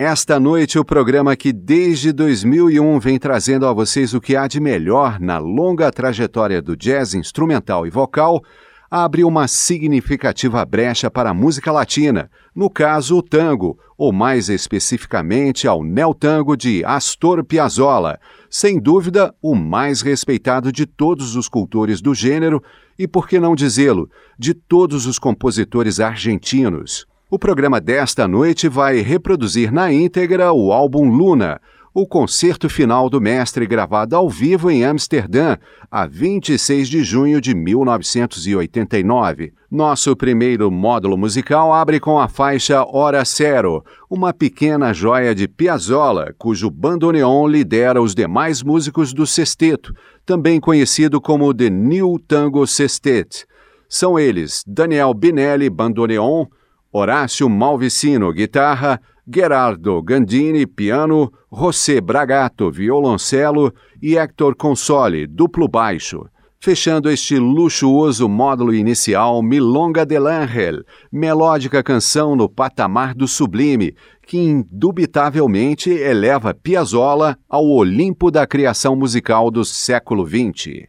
Esta noite, o programa que desde 2001 vem trazendo a vocês o que há de melhor na longa trajetória do jazz instrumental e vocal, abre uma significativa brecha para a música latina, no caso o tango, ou mais especificamente ao neotango de Astor Piazzolla, sem dúvida o mais respeitado de todos os cultores do gênero e, por que não dizê-lo, de todos os compositores argentinos. O programa desta noite vai reproduzir na íntegra o álbum Luna, o concerto final do mestre gravado ao vivo em Amsterdã, a 26 de junho de 1989. Nosso primeiro módulo musical abre com a faixa Hora Zero, uma pequena joia de Piazzolla, cujo bandoneon lidera os demais músicos do sexteto, também conhecido como The New Tango Sextet. São eles Daniel Binelli, bandoneon, Horácio Malvicino, guitarra, Gerardo Gandini, piano, José Bragato, violoncelo e Hector Console, duplo baixo. Fechando este luxuoso módulo inicial, Milonga del Ángel, melódica canção no patamar do sublime, que indubitavelmente eleva Piazzolla ao Olimpo da criação musical do século XX.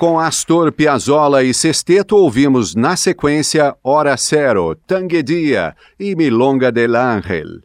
Com Astor Piazzolla e Sexteto, ouvimos na sequência Hora Cero, Tanguedia e Milonga del Ángel.